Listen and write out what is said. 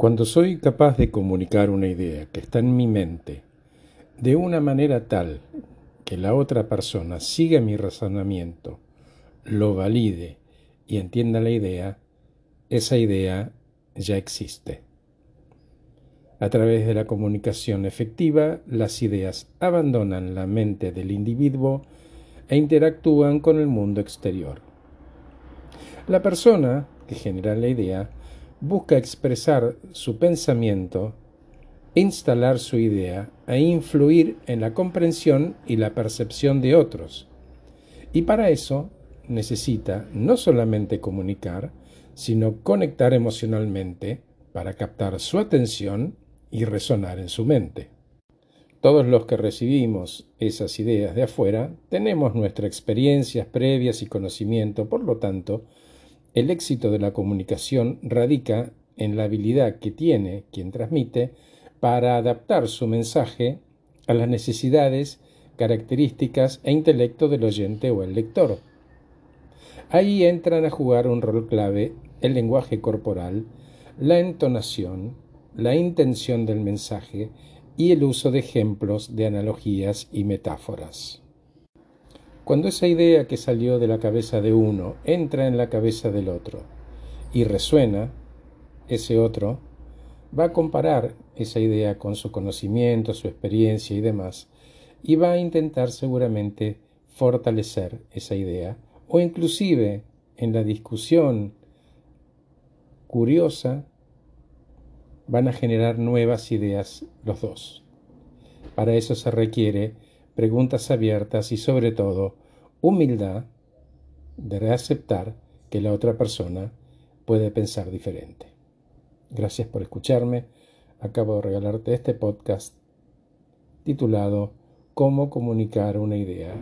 Cuando soy capaz de comunicar una idea que está en mi mente de una manera tal que la otra persona siga mi razonamiento, lo valide y entienda la idea, esa idea ya existe. A través de la comunicación efectiva, las ideas abandonan la mente del individuo e interactúan con el mundo exterior. La persona que genera la idea busca expresar su pensamiento, instalar su idea e influir en la comprensión y la percepción de otros. Y para eso necesita no solamente comunicar, sino conectar emocionalmente para captar su atención y resonar en su mente. Todos los que recibimos esas ideas de afuera tenemos nuestras experiencias previas y conocimiento, por lo tanto, el éxito de la comunicación radica en la habilidad que tiene quien transmite para adaptar su mensaje a las necesidades, características e intelecto del oyente o el lector. Ahí entran a jugar un rol clave el lenguaje corporal, la entonación, la intención del mensaje y el uso de ejemplos, de analogías y metáforas. Cuando esa idea que salió de la cabeza de uno entra en la cabeza del otro y resuena, ese otro va a comparar esa idea con su conocimiento, su experiencia y demás, y va a intentar seguramente fortalecer esa idea, o inclusive en la discusión curiosa van a generar nuevas ideas los dos. Para eso se requiere preguntas abiertas y sobre todo humildad de aceptar que la otra persona puede pensar diferente. Gracias por escucharme. Acabo de regalarte este podcast titulado Cómo comunicar una idea